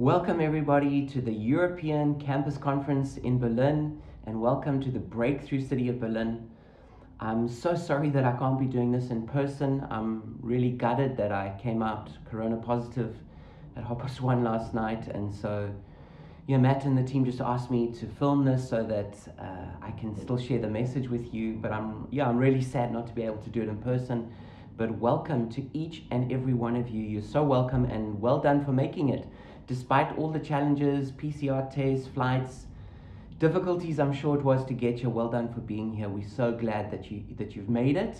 Welcome, everybody, to the European Campus Conference in Berlin, and welcome to the Breakthrough City of Berlin. I'm so sorry that I can't be doing this in person. I'm really gutted that I came out corona positive at past one last night, and so yeah, Matt and the team just asked me to film this so that uh, I can still share the message with you. But I'm yeah, I'm really sad not to be able to do it in person. But welcome to each and every one of you. You're so welcome and well done for making it, despite all the challenges, PCR tests, flights, difficulties. I'm sure it was to get you. Well done for being here. We're so glad that you that you've made it,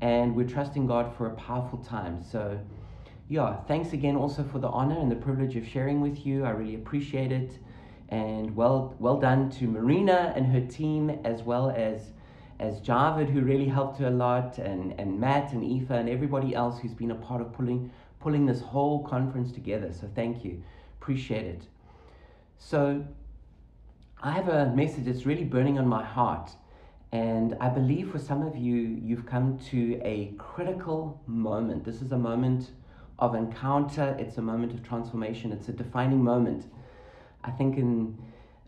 and we're trusting God for a powerful time. So yeah, thanks again also for the honor and the privilege of sharing with you. I really appreciate it. And well, well done to Marina and her team, as well as as Javid, who really helped her a lot, and, and Matt and Aoife and everybody else who's been a part of pulling pulling this whole conference together. So thank you. Appreciate it. So I have a message that's really burning on my heart. And I believe for some of you, you've come to a critical moment. This is a moment of encounter, it's a moment of transformation, it's a defining moment. I think in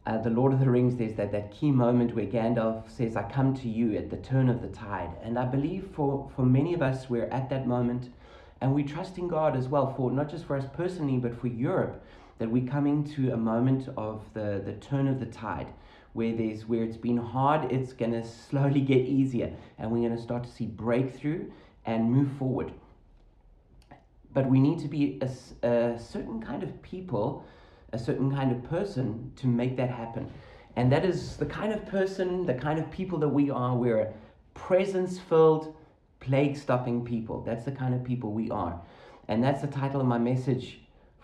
uh, The Lord of the Rings, there's that, that key moment where Gandalf says, I come to you at the turn of the tide. And I believe for, for many of us, we're at that moment, and we trust in God as well, for not just for us personally, but for Europe, that we're coming to a moment of the, the turn of the tide. Where there's where it's been hard, it's gonna slowly get easier, and we're gonna start to see breakthrough and move forward but we need to be a, a, certain kind of people, a certain kind of person to make that happen. And that is the kind of person, the kind of people that we are. We're presence filled, plague stopping people. That's the kind of people we are. And that's the title of my message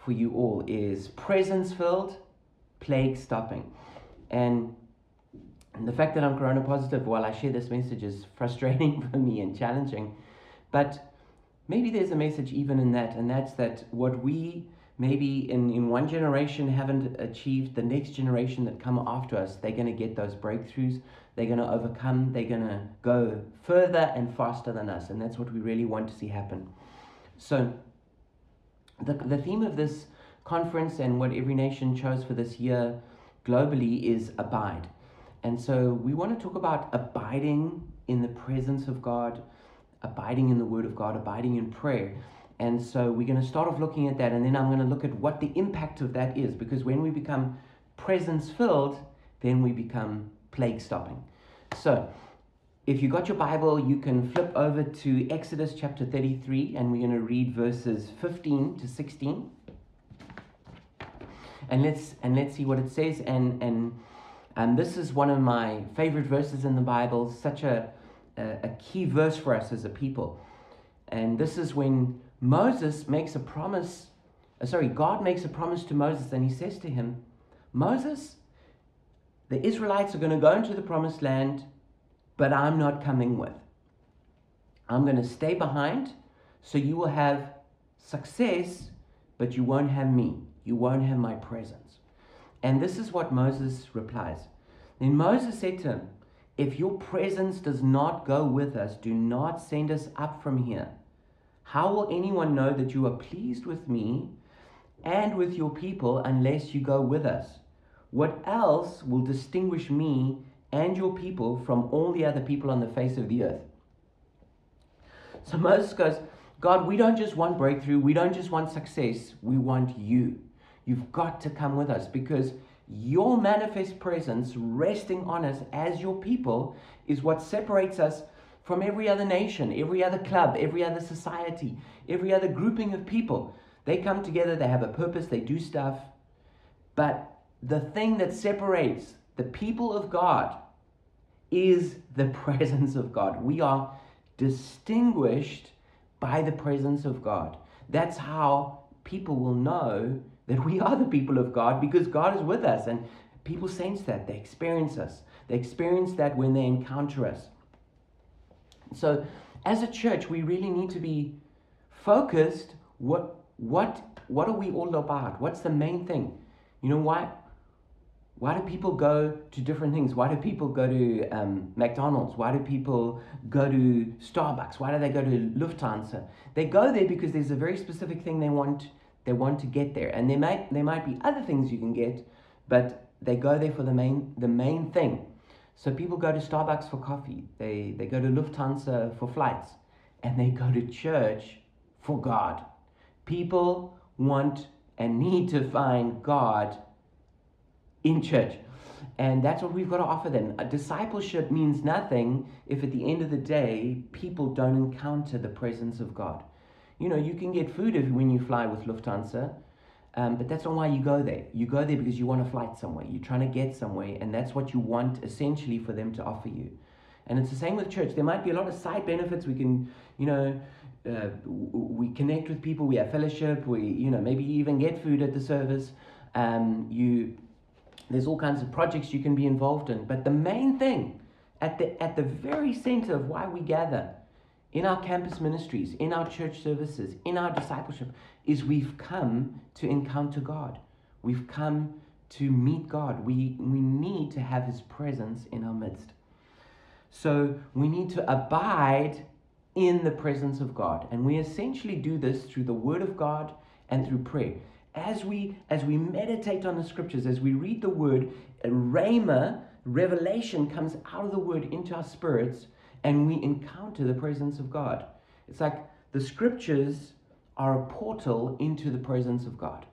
for you all is presence filled, plague stopping. And the fact that I'm corona positive while I share this message is frustrating for me and challenging. But maybe there's a message even in that, and that's that what we maybe in, in one generation haven't achieved, the next generation that come after us, they're going to get those breakthroughs. They're going to overcome. They're going to go further and faster than us. And that's what we really want to see happen. So, the, the theme of this conference and what every nation chose for this year globally is abide. And so, we want to talk about abiding in the presence of God abiding in the Word of God, abiding in prayer. And so we're going to start off looking at that, and then I'm going to look at what the impact of that is, because when we become presence filled, then we become plague stopping. So, if you got your Bible, you can flip over to Exodus chapter 33, and we're going to read verses 15 to 16. And let's and let's see what it says. And and and this is one of my favorite verses in the Bible. Such a a, a key verse for us as a people. And this is when Moses makes a promise, uh, sorry, God makes a promise to Moses, and he says to him, Moses, the Israelites are going to go into the promised land, but I'm not coming with. I'm going to stay behind, so you will have success, but you won't have me. You won't have my presence. And this is what Moses replies. Then Moses said to him, if your presence does not go with us, do not send us up from here. How will anyone know that you are pleased with me and with your people unless you go with us? What else will distinguish me and your people from all the other people on the face of the earth? So Moses goes, God, we don't just want breakthrough, we don't just want success, we want you. You've got to come with us because your manifest presence resting on us as your people is what separates us from every other nation, every other club, every other society, every other grouping of people. They come together, they have a purpose, they do stuff. But the thing that separates the people of God is the presence of God. We are distinguished by the presence of God. That's how people will know that we are the people of God because God is with us. And people sense that. They experience us. They experience that when they encounter us. So, as a church, we really need to be focused. What, what, what are we all about? What's the main thing? You know why? Why do people go to different things? Why do people go to um, McDonald's? Why do people go to Starbucks? Why do they go to Lufthansa? They go there because there's a very specific thing they want they want to get there. And there might, there might be other things you can get, but they go there for the main, the main thing. So people go to Starbucks for coffee, they, they go to Lufthansa for flights, and they go to church for God. People want and need to find God in church. And that's what we've got to offer them. A discipleship means nothing if at the end of the day people don't encounter the presence of God. You know, you can get food if, when you fly with Lufthansa, um, but that's not why you go there. You go there because you want to flight somewhere. You're trying to get somewhere, and that's what you want essentially for them to offer you. And it's the same with church. There might be a lot of side benefits. We can, you know, uh, we connect with people. We have fellowship. We, you know, maybe even get food at the service. Um, you, there's all kinds of projects you can be involved in. But the main thing, at the at the very center of why we gather, in our campus ministries, in our church services, in our discipleship, is we've come to encounter God. We've come to meet God. We, we need to have His presence in our midst. So we need to abide in the presence of God. And we essentially do this through the Word of God and through prayer. As we, as we meditate on the scriptures, as we read the Word, rhema, revelation comes out of the Word into our spirits and we encounter the presence of God. It's like the scriptures are a portal into the presence of God.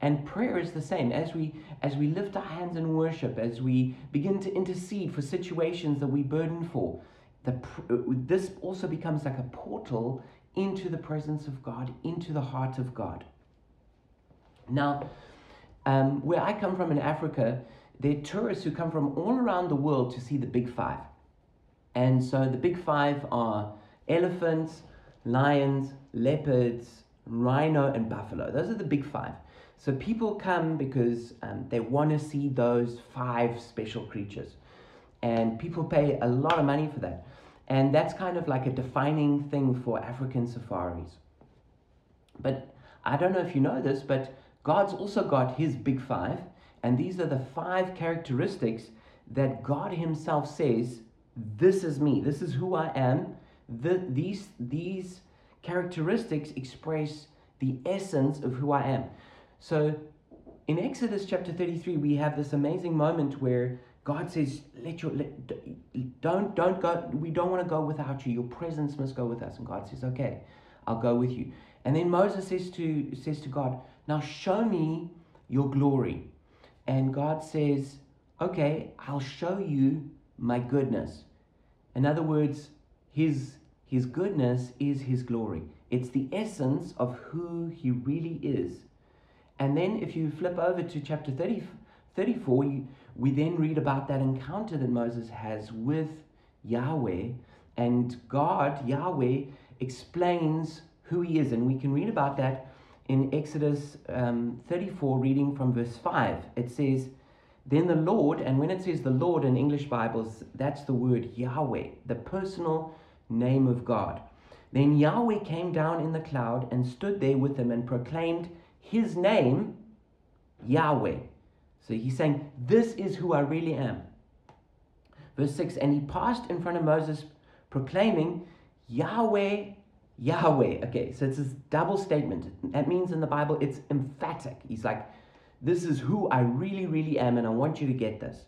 And prayer is the same. As we as we lift our hands in worship, as we begin to intercede for situations that we burden for, the, this also becomes like a portal into the presence of God, into the heart of God. Now, um, where I come from in Africa, there are tourists who come from all around the world to see the Big Five. And so the big five are elephants, lions, leopards, rhino, and buffalo. Those are the big five. So people come because um, they want to see those five special creatures. And people pay a lot of money for that. And that's kind of like a defining thing for African safaris. But I don't know if you know this, but God's also got his big five. And these are the five characteristics that God Himself says this is me. This is who I am. The, these, these characteristics express the essence of who I am. So in Exodus chapter 33, we have this amazing moment where God says, let your, let, don't, don't go, we don't want to go without you. Your presence must go with us. And God says, okay, I'll go with you. And then Moses says to, says to God, now show me your glory. And God says, okay, I'll show you my goodness. In other words, his, his goodness is his glory. It's the essence of who he really is. And then if you flip over to chapter 30, 34, you, we then read about that encounter that Moses has with Yahweh. And God, Yahweh, explains who he is. And we can read about that in Exodus um, 34, reading from verse 5. It says, then the Lord, and when it says the Lord in English Bibles, that's the word Yahweh, the personal name of God. Then Yahweh came down in the cloud and stood there with them and proclaimed his name, Yahweh. So he's saying, This is who I really am. Verse 6 And he passed in front of Moses, proclaiming, Yahweh, Yahweh. Okay, so it's this double statement. That means in the Bible it's emphatic. He's like, this is who I really, really am, and I want you to get this.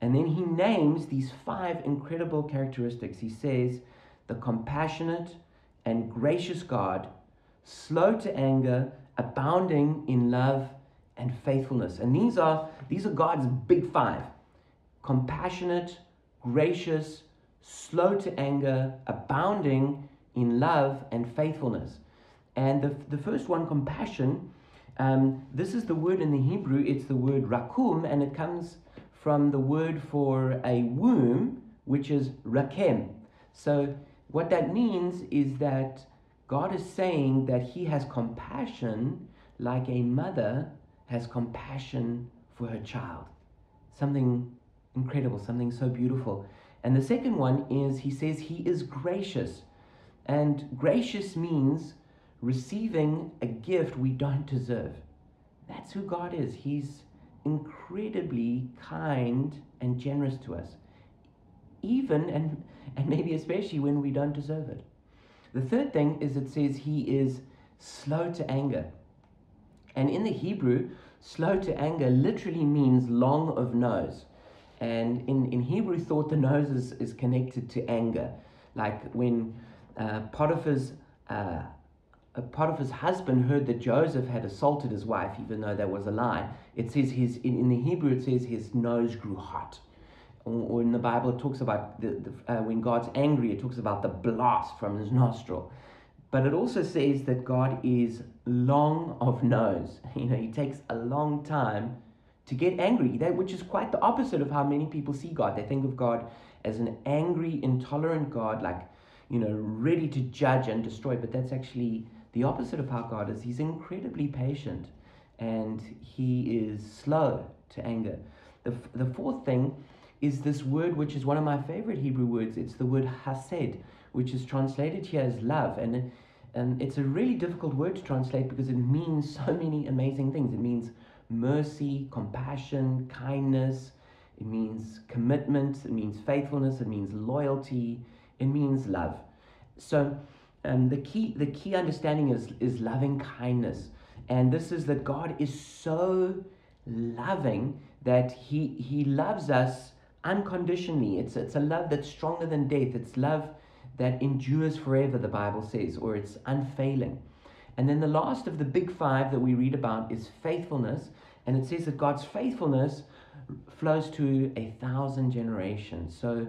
And then he names these five incredible characteristics. He says, the compassionate and gracious God, slow to anger, abounding in love and faithfulness. And these are these are God's big five. Compassionate, gracious, slow to anger, abounding in love and faithfulness. And the, the first one, compassion, um, this is the word in the Hebrew, it's the word rakum, and it comes from the word for a womb, which is rakem. So, what that means is that God is saying that He has compassion like a mother has compassion for her child. Something incredible, something so beautiful. And the second one is He says He is gracious. And gracious means receiving a gift we don't deserve. That's who God is. He's incredibly kind and generous to us, even and, and maybe especially when we don't deserve it. The third thing is it says he is slow to anger. And in the Hebrew, slow to anger literally means long of nose. And in, in Hebrew thought, the nose is, is connected to anger. Like when uh, Potiphar's, uh, Potiphar's husband heard that Joseph had assaulted his wife, even though that was a lie, it says his, in, in the Hebrew, it says his nose grew hot. Or, or in the Bible, it talks about the, the uh, when God's angry, it talks about the blast from his nostril. But it also says that God is long of nose. You know, he takes a long time to get angry, that, which is quite the opposite of how many people see God. They think of God as an angry, intolerant God, like, you know, ready to judge and destroy. But that's actually the opposite of how God is. He's incredibly patient and he is slow to anger. The, the fourth thing is this word, which is one of my favorite Hebrew words. It's the word chesed, which is translated here as love. And, and it's a really difficult word to translate because it means so many amazing things. It means mercy, compassion, kindness. It means commitment. It means faithfulness. It means loyalty. It means love. So um, the key the key understanding is is loving kindness, and this is that God is so loving that he he loves us unconditionally. It's it's a love that's stronger than death. It's love that endures forever. The Bible says, or it's unfailing. And then the last of the big five that we read about is faithfulness. And it says that God's faithfulness flows to a thousand generations. So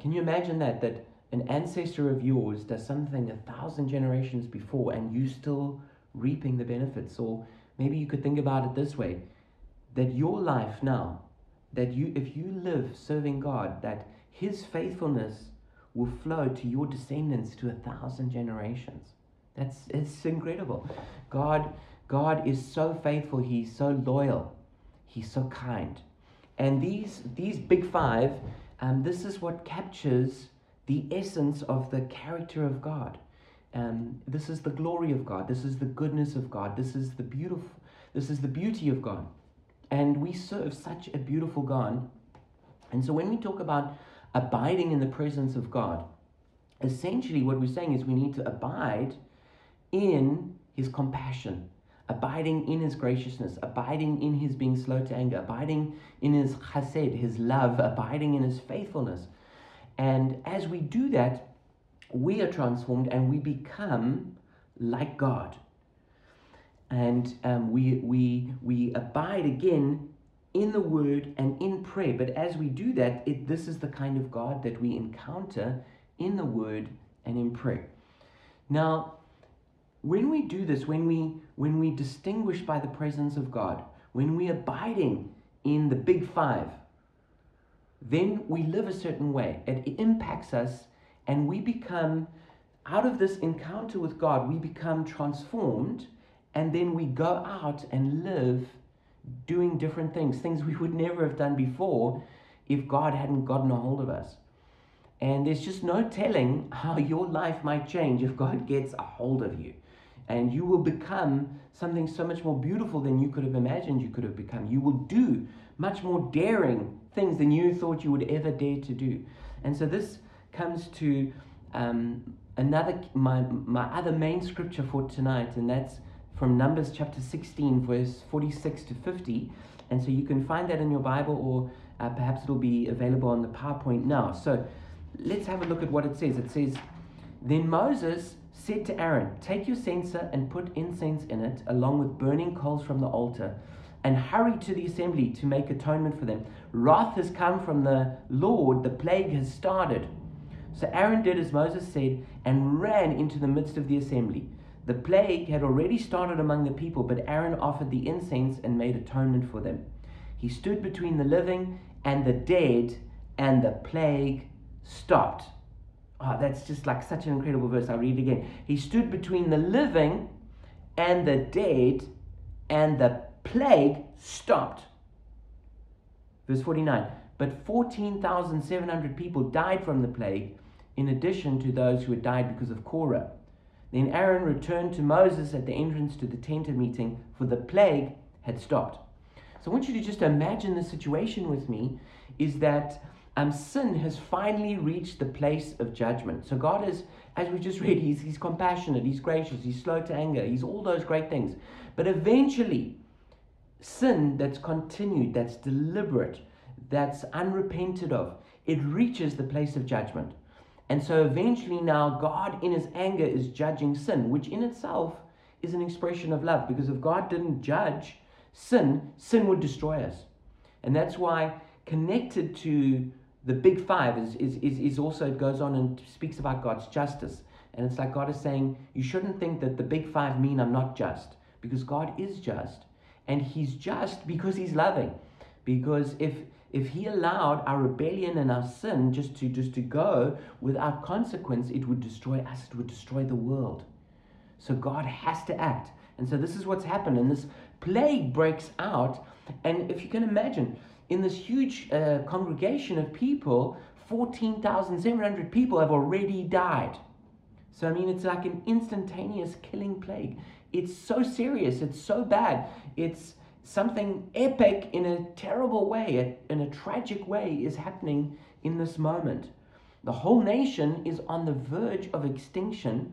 can you imagine that? That an ancestor of yours does something a thousand generations before and you still reaping the benefits. Or maybe you could think about it this way that your life now, that you if you live serving God, that his faithfulness will flow to your descendants to a thousand generations. That's it's incredible. God God is so faithful, he's so loyal, he's so kind. And these these big five, um, this is what captures the essence of the character of God. Um, this is the glory of God. This is the goodness of God. This is the beautiful. This is the beauty of God. And we serve such a beautiful God. And so when we talk about abiding in the presence of God, essentially what we're saying is we need to abide in his compassion, abiding in his graciousness, abiding in his being slow to anger, abiding in his chesed, his love, abiding in his faithfulness. And as we do that, we are transformed and we become like God. And um, we, we, we abide again in the word and in prayer. But as we do that, it, this is the kind of God that we encounter in the word and in prayer. Now, when we do this, when we when we distinguish by the presence of God, when we abiding in the big five, then we live a certain way. It impacts us, and we become out of this encounter with God, we become transformed, and then we go out and live doing different things, things we would never have done before if God hadn't gotten a hold of us. And there's just no telling how your life might change if God gets a hold of you and you will become something so much more beautiful than you could have imagined you could have become. You will do much more daring things than you thought you would ever dare to do. And so this comes to um, another my my other main scripture for tonight, and that's from Numbers chapter 16, verse 46 to 50. And so you can find that in your Bible, or uh, perhaps it'll be available on the PowerPoint now. So let's have a look at what it says. It says, Then Moses said to Aaron, Take your censer and put incense in it, along with burning coals from the altar, and hurry to the assembly to make atonement for them. Wrath has come from the Lord, the plague has started. So Aaron did as Moses said and ran into the midst of the assembly. The plague had already started among the people, but Aaron offered the incense and made atonement for them. He stood between the living and the dead, and the plague stopped. Oh, that's just like such an incredible verse. I'll read it again. He stood between the living and the dead, and the plague stopped. Verse 49 But 14,700 people died from the plague, in addition to those who had died because of Korah. Then Aaron returned to Moses at the entrance to the tent of meeting, for the plague had stopped. So I want you to just imagine the situation with me is that um, sin has finally reached the place of judgment. So God is, as we just read, he's, he's compassionate, he's gracious, he's slow to anger, he's all those great things. But eventually, sin that's continued, that's deliberate, that's unrepented of, it reaches the place of judgment. And so eventually, now God, in his anger, is judging sin, which in itself is an expression of love. Because if God didn't judge sin, sin would destroy us. And that's why, connected to the big five, is, is, is, is also, it goes on and speaks about God's justice. And it's like God is saying, you shouldn't think that the big five mean I'm not just, because God is just. And He's just because He's loving. Because if if he allowed our rebellion and our sin just to just to go without consequence it would destroy us it would destroy the world so god has to act and so this is what's happened and this plague breaks out and if you can imagine in this huge uh, congregation of people 14,700 people have already died so i mean it's like an instantaneous killing plague it's so serious it's so bad it's something epic in a terrible way, in a tragic way, is happening in this moment. The whole nation is on the verge of extinction,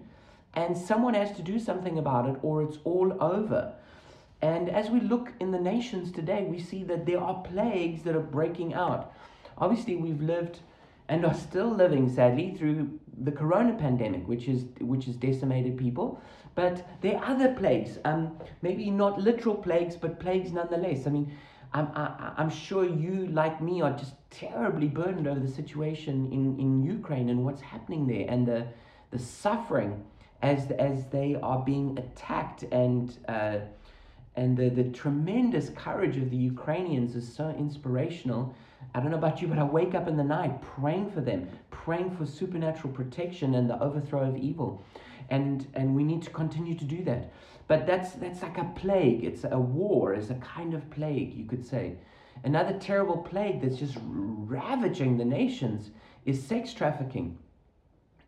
and someone has to do something about it, or it's all over. And as we look in the nations today, we see that there are plagues that are breaking out. Obviously, we've lived and are still living, sadly, through the corona pandemic, which is which has decimated people. But there are other plagues, um, maybe not literal plagues, but plagues nonetheless. I mean, I'm, I, I'm sure you, like me, are just terribly burdened over the situation in, in Ukraine and what's happening there and the, the suffering as, as they are being attacked and, uh, and the, the tremendous courage of the Ukrainians is so inspirational. I don't know about you, but I wake up in the night praying for them, praying for supernatural protection and the overthrow of evil. And and we need to continue to do that. But that's that's like a plague. It's a war. It's a kind of plague you could say. Another terrible plague that's just ravaging the nations is sex trafficking.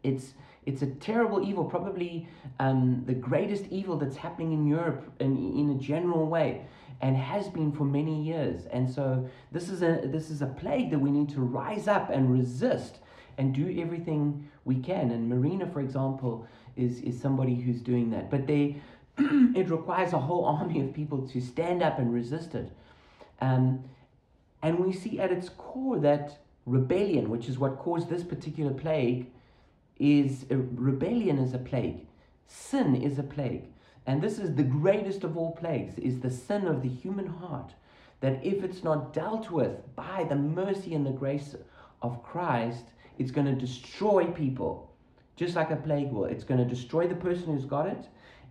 It's it's a terrible evil probably um, the greatest evil that's happening in europe in, in a general way and has been for many years and so this is a this is a plague that we need to rise up and resist and do everything we can and marina for example is, is somebody who's doing that. But they, it requires a whole army of people to stand up and resist it. Um, and we see at its core that rebellion, which is what caused this particular plague, is rebellion is a plague. Sin is a plague. And this is the greatest of all plagues, is the sin of the human heart. That if it's not dealt with by the mercy and the grace of Christ, it's going to destroy people just like a plague will. It's going to destroy the person who's got it,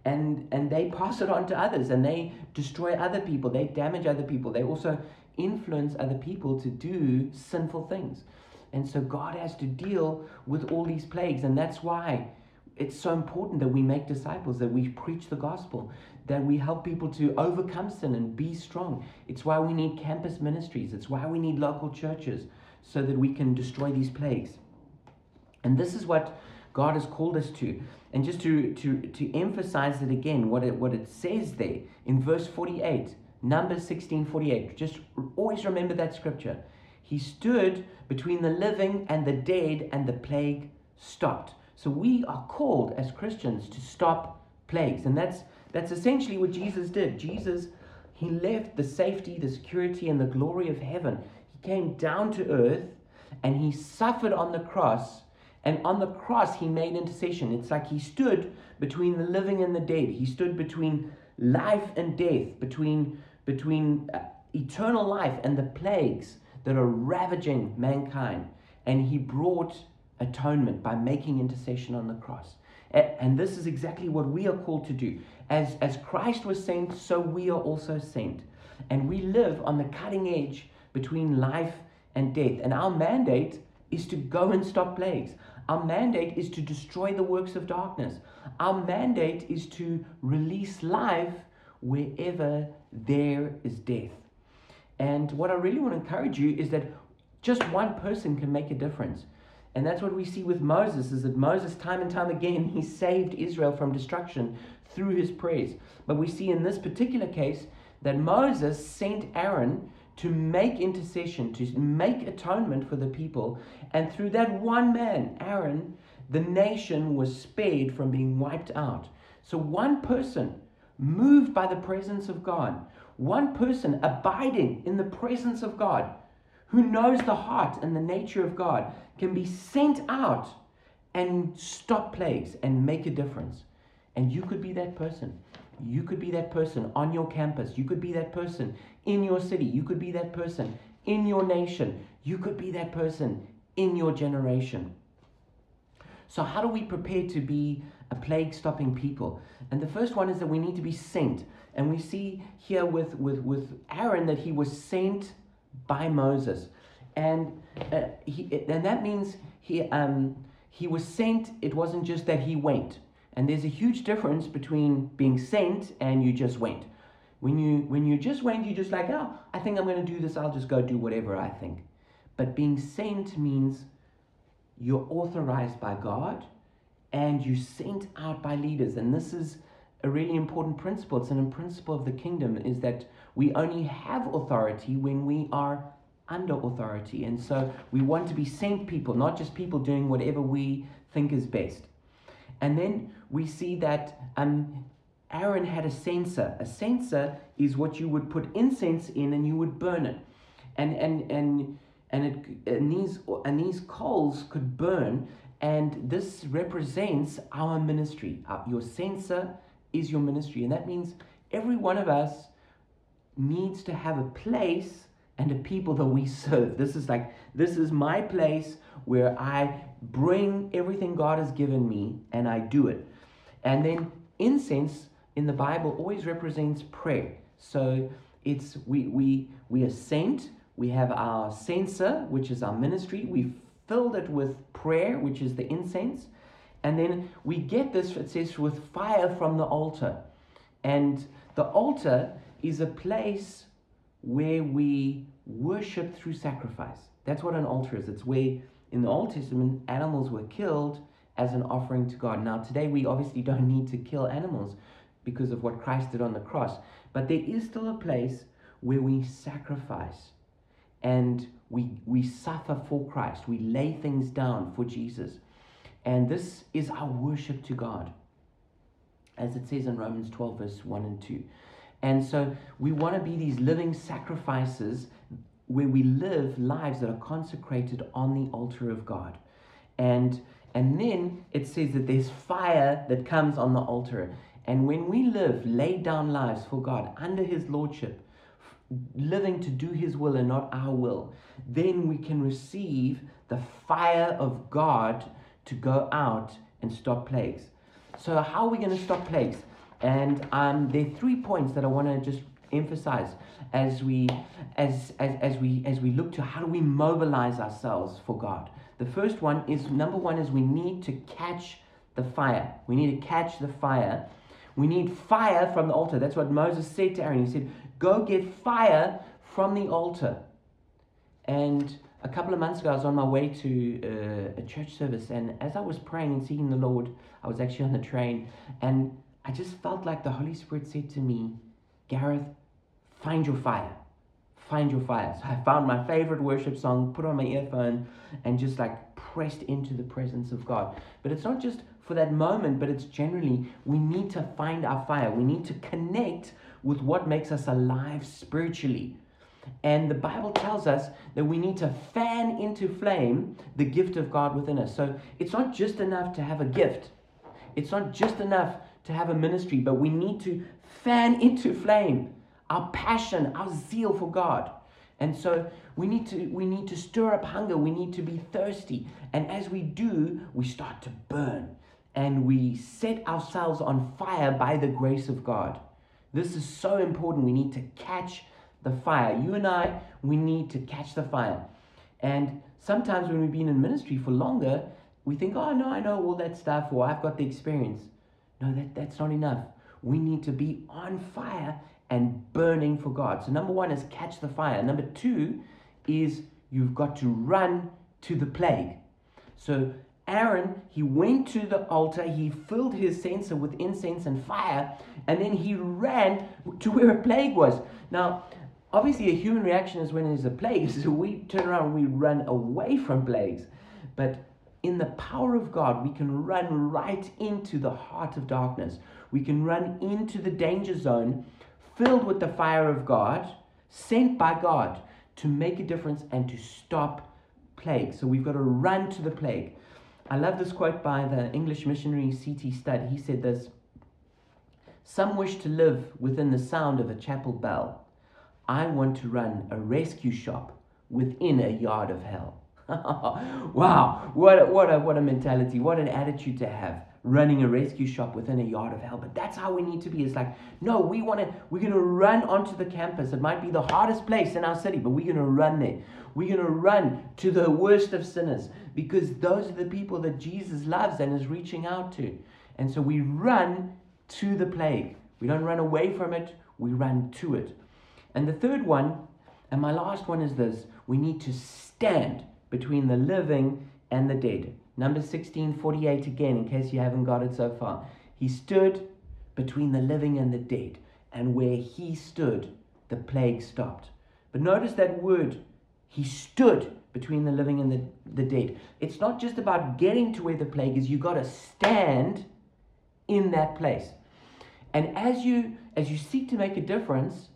and and they pass it on to others, and they destroy other people. They damage other people. They also influence other people to do sinful things, and so God has to deal with all these plagues, and that's why it's so important that we make disciples, that we preach the gospel, that we help people to overcome sin and be strong. It's why we need campus ministries. It's why we need local churches so that we can destroy these plagues. And this is what God has called us to. And just to, to, to emphasize it again, what it, what it says there in verse 48, Numbers 16 48, just always remember that scripture. He stood between the living and the dead, and the plague stopped. So we are called as Christians to stop plagues. And that's, that's essentially what Jesus did. Jesus, he left the safety, the security, and the glory of heaven. He came down to earth and he suffered on the cross and on the cross, he made intercession. It's like he stood between the living and the dead. He stood between life and death, between, between uh, eternal life and the plagues that are ravaging mankind. And he brought atonement by making intercession on the cross. And this is exactly what we are called to do. As, as Christ was sent, so we are also sent. And we live on the cutting edge between life and death. And our mandate is to go and stop plagues. Our mandate is to destroy the works of darkness. Our mandate is to release life wherever there is death. And what I really want to encourage you is that just one person can make a difference. And that's what we see with Moses is that Moses time and time again he saved Israel from destruction through his prayers. But we see in this particular case that Moses sent Aaron to make intercession, to make atonement for the people. And through that one man, Aaron, the nation was spared from being wiped out. So one person moved by the presence of God, one person abiding in the presence of God, who knows the heart and the nature of God, can be sent out and stop plagues and make a difference. And you could be that person. You could be that person on your campus. You could be that person in your city. You could be that person in your nation. You could be that person in your generation. So, how do we prepare to be a plague stopping people? And the first one is that we need to be sent. And we see here with, with, with Aaron that he was sent by Moses. And, uh, he, and that means he, um, he was sent, it wasn't just that he went. And there's a huge difference between being sent and you just went. When you when you just went, you're just like, oh, I think I'm going to do this. I'll just go do whatever I think. But being sent means you're authorized by God and you sent out by leaders. And this is a really important principle. It's an principle of the kingdom is that we only have authority when we are under authority. And so we want to be sent people, not just people doing whatever we think is best. And then we see that um, Aaron had a censer. A censer is what you would put incense in and you would burn it. And, and, and, and, it, and, these, and these coals could burn. And this represents our ministry. Uh, your censer is your ministry. And that means every one of us needs to have a place and a people that we serve. This is like, this is my place where I bring everything God has given me and I do it. And then incense in the Bible always represents prayer. So it's we we we are sent, we have our censer, which is our ministry, we filled it with prayer, which is the incense, and then we get this, it says, with fire from the altar. And the altar is a place where we worship through sacrifice. That's what an altar is. It's where in the Old Testament animals were killed as an offering to God. Now, today we obviously don't need to kill animals because of what Christ did on the cross, but there is still a place where we sacrifice and we, we suffer for Christ. We lay things down for Jesus. And this is our worship to God, as it says in Romans 12, verse 1 and 2. And so we want to be these living sacrifices where we live lives that are consecrated on the altar of God. And and then it says that there's fire that comes on the altar. And when we live, laid down lives for God under His Lordship, living to do His will and not our will, then we can receive the fire of God to go out and stop plagues. So, how are we going to stop plagues? And um, there are three points that I want to just emphasize as we as, as as we as we look to how do we mobilize ourselves for God. The first one is number one is we need to catch the fire. We need to catch the fire. We need fire from the altar. That's what Moses said to Aaron. He said, Go get fire from the altar. And a couple of months ago, I was on my way to uh, a church service, and as I was praying and seeking the Lord, I was actually on the train, and I just felt like the Holy Spirit said to me, Gareth, find your fire. Find your fire. So I found my favorite worship song, put on my earphone, and just like pressed into the presence of God. But it's not just for that moment, but it's generally we need to find our fire. We need to connect with what makes us alive spiritually. And the Bible tells us that we need to fan into flame the gift of God within us. So it's not just enough to have a gift, it's not just enough to have a ministry, but we need to fan into flame our passion, our zeal for God. And so we need to we need to stir up hunger, we need to be thirsty. And as we do, we start to burn and we set ourselves on fire by the grace of God. This is so important. We need to catch the fire. You and I, we need to catch the fire. And sometimes when we've been in ministry for longer, we think, oh, no, I know all that stuff, or I've got the experience. No, that, that's not enough. We need to be on fire and burning for God. So, number one is catch the fire. Number two is you've got to run to the plague. So, Aaron, he went to the altar, he filled his censer with incense and fire, and then he ran to where a plague was. Now, obviously, a human reaction is when there's a plague, so we turn around and we run away from plagues. But in the power of God, we can run right into the heart of darkness. We can run into the danger zone filled with the fire of God, sent by God to make a difference and to stop plague. So we've got to run to the plague. I love this quote by the English missionary C.T. Studd. He said this Some wish to live within the sound of a chapel bell. I want to run a rescue shop within a yard of hell. wow, what a, what, a, what a mentality, what an attitude to have running a rescue shop within a yard of hell. But that's how we need to be. It's like, no, we want to, we're going to run onto the campus. It might be the hardest place in our city, but we're going to run there. We're going to run to the worst of sinners because those are the people that Jesus loves and is reaching out to. And so we run to the plague. We don't run away from it, we run to it. And the third one, and my last one is this we need to stand between the living and the dead. Number 1648 again, in case you haven't got it so far. He stood between the living and the dead, and where he stood, the plague stopped. But notice that word, he stood between the living and the, the dead. It's not just about getting to where the plague is, you got to stand in that place. And as you as you seek to make a difference,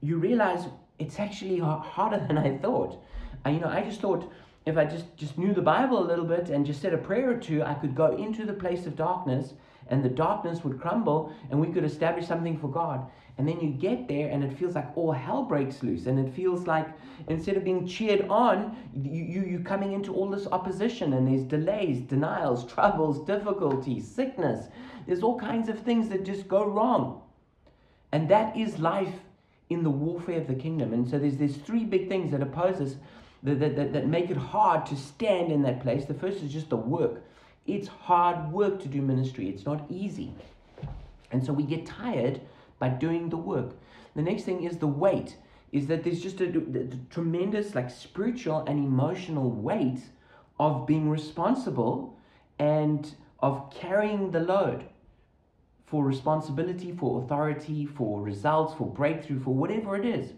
you realize it's actually harder than I thought. And, you know, I just thought if I just, just knew the Bible a little bit and just said a prayer or two, I could go into the place of darkness and the darkness would crumble and we could establish something for God. And then you get there and it feels like all hell breaks loose. And it feels like instead of being cheered on, you, you, you're coming into all this opposition and there's delays, denials, troubles, difficulties, sickness. There's all kinds of things that just go wrong. And that is life in the warfare of the kingdom. And so there's, there's three big things that oppose us that, that, that make it hard to stand in that place. The first is just the work. It's hard work to do ministry, it's not easy. And so we get tired by doing the work. The next thing is the weight, is that there's just a, a, a tremendous, like, spiritual and emotional weight of being responsible and of carrying the load for responsibility, for authority, for results, for breakthrough, for whatever it is.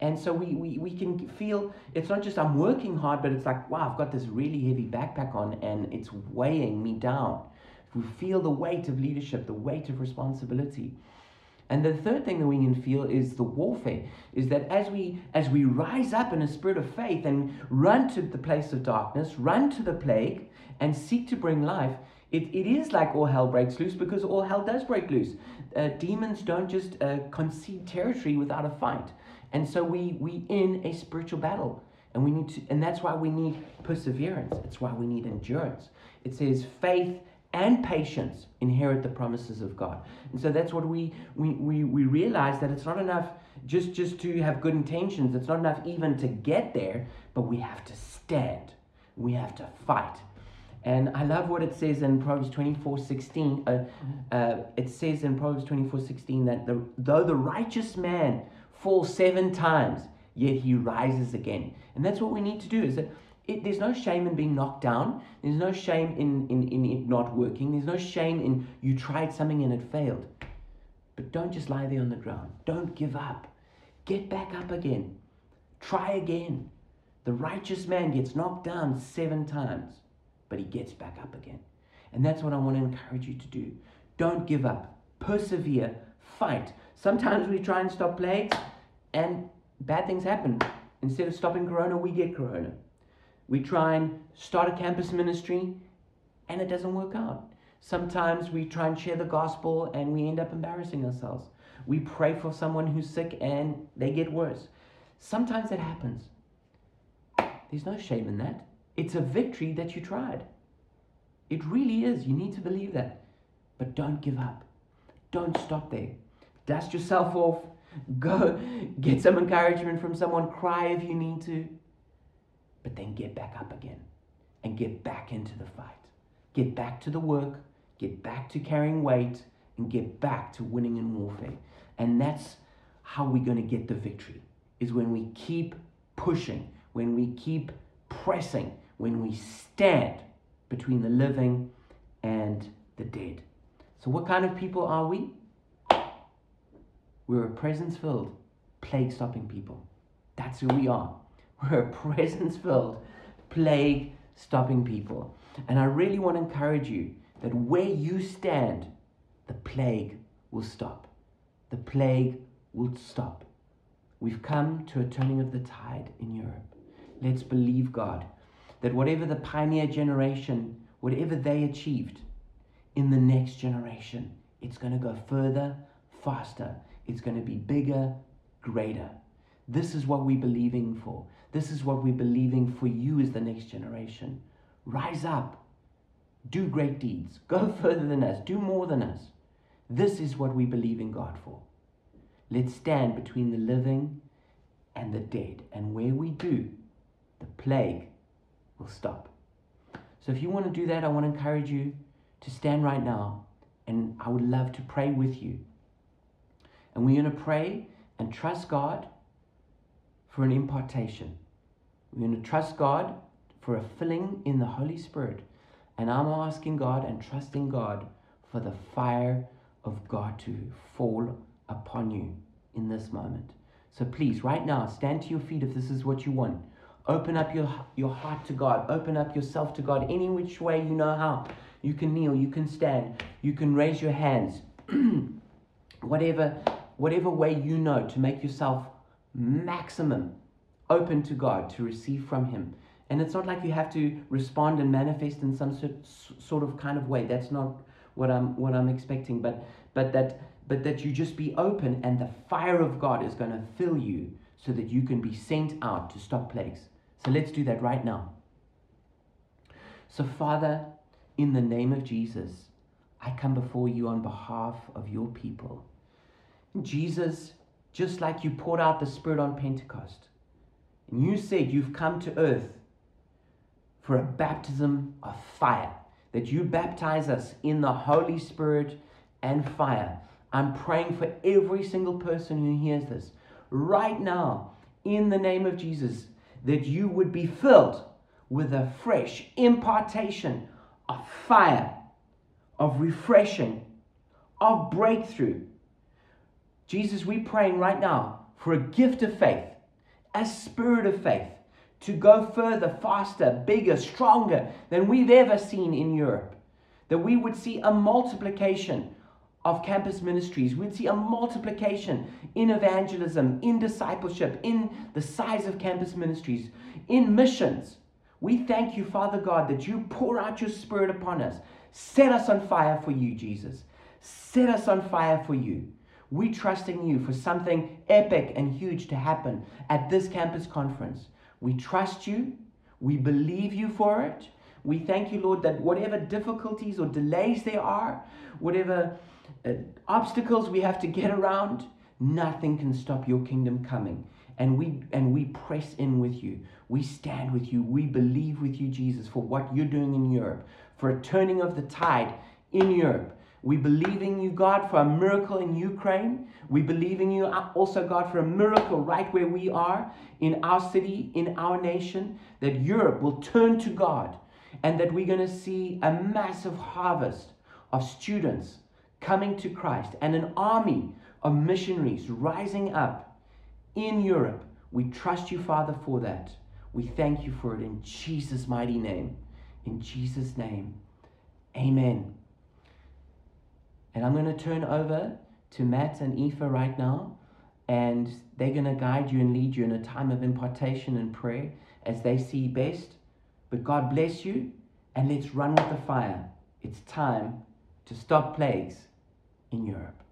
And so we, we, we can feel it's not just I'm working hard, but it's like, wow, I've got this really heavy backpack on and it's weighing me down. We feel the weight of leadership, the weight of responsibility. And the third thing that we can feel is the warfare, is that as we as we rise up in a spirit of faith and run to the place of darkness, run to the plague, and seek to bring life, it, it is like all hell breaks loose because all hell does break loose. Uh, demons don't just uh, concede territory without a fight. And so we we in a spiritual battle. And we need to and that's why we need perseverance. It's why we need endurance. It says faith and patience inherit the promises of God. And so that's what we we, we, we realize that it's not enough just, just to have good intentions. It's not enough even to get there, but we have to stand. We have to fight. And I love what it says in Proverbs 24 16. Uh, uh, it says in Proverbs 24 16 that the, though the righteous man falls seven times, yet he rises again. And that's what we need to do is that it, there's no shame in being knocked down. There's no shame in, in, in it not working. There's no shame in you tried something and it failed. But don't just lie there on the ground. Don't give up. Get back up again. Try again. The righteous man gets knocked down seven times but he gets back up again. And that's what I want to encourage you to do. Don't give up. Persevere. Fight. Sometimes we try and stop plagues and bad things happen. Instead of stopping corona, we get corona. We try and start a campus ministry and it doesn't work out. Sometimes we try and share the gospel and we end up embarrassing ourselves. We pray for someone who's sick and they get worse. Sometimes it happens. There's no shame in that. It's a victory that you tried. It really is. You need to believe that. But don't give up. Don't stop there. Dust yourself off. Go get some encouragement from someone. Cry if you need to. But then get back up again and get back into the fight. Get back to the work. Get back to carrying weight and get back to winning in warfare. And that's how we're going to get the victory is when we keep pushing, when we keep pressing, when we stand between the living and the dead. So, what kind of people are we? We're a presence filled, plague stopping people. That's who we are. We're a presence filled, plague stopping people. And I really want to encourage you that where you stand, the plague will stop. The plague will stop. We've come to a turning of the tide in Europe. Let's believe God that whatever the pioneer generation, whatever they achieved, in the next generation, it's going to go further, faster. It's going to be bigger, greater. This is what we're believing for. This is what we're believing for you as the next generation. Rise up. Do great deeds. Go further than us. Do more than us. This is what we believe in God for. Let's stand between the living and the dead. And where we do, the plague will stop. So if you want to do that, I want to encourage you to stand right now. And I would love to pray with you. And we're going to pray and trust God for an impartation. We're going to trust God for a filling in the Holy Spirit. And I'm asking God and trusting God for the fire of God to fall upon you in this moment. So please, right now, stand to your feet if this is what you want. Open up your, your heart to God. Open up yourself to God any which way you know how. You can kneel, you can stand, you can raise your hands. whatever, whatever way you know to make yourself maximum open to God to receive from Him. And it's not like you have to respond and manifest in some sort, of kind of way. That's not what I'm what I'm expecting. But but that but that you just be open and the fire of God is going to fill you so that you can be sent out to stop plagues. So let's do that right now. So Father, in the name of Jesus, I come before you on behalf of your people. Jesus, just like you poured out the Spirit on Pentecost, and you said you've come to earth for a baptism of fire, that you baptize us in the Holy Spirit and fire. I'm praying for every single person who hears this right now, in the name of Jesus, that you would be filled with a fresh impartation of fire, of refreshing, of breakthrough. Jesus, we're praying right now for a gift of faith, a spirit of faith to go further, faster, bigger, stronger than we've ever seen in Europe. That we would see a multiplication of campus ministries. We'd see a multiplication in evangelism, in discipleship, in the size of campus ministries, in missions. We thank you, Father God, that you pour out your Spirit upon us. Set us on fire for you, Jesus. Set us on fire for you. We trust in you for something epic and huge to happen at this campus conference. We trust you. We believe you for it. We thank you, Lord, that whatever difficulties or delays there are, whatever uh, obstacles we have to get around, nothing can stop your kingdom coming. And we and we press in with you. We stand with you. We believe with you, Jesus, for what you're doing in Europe, for a turning of the tide in Europe. We believe in you, God, for a miracle in Ukraine. We believe in you also, God, for a miracle right where we are in our city, in our nation, that Europe will turn to God and that we're going to see a massive harvest of students coming to Christ and an army of missionaries rising up in Europe. We trust you, Father, for that. We thank you for it in Jesus' mighty name. In Jesus' name, amen. And I'm going to turn over to Matt and Aoife right now, and they're going to guide you and lead you in a time of impartation and prayer as they see best. But God bless you, and let's run with the fire. It's time to stop plagues in Europe.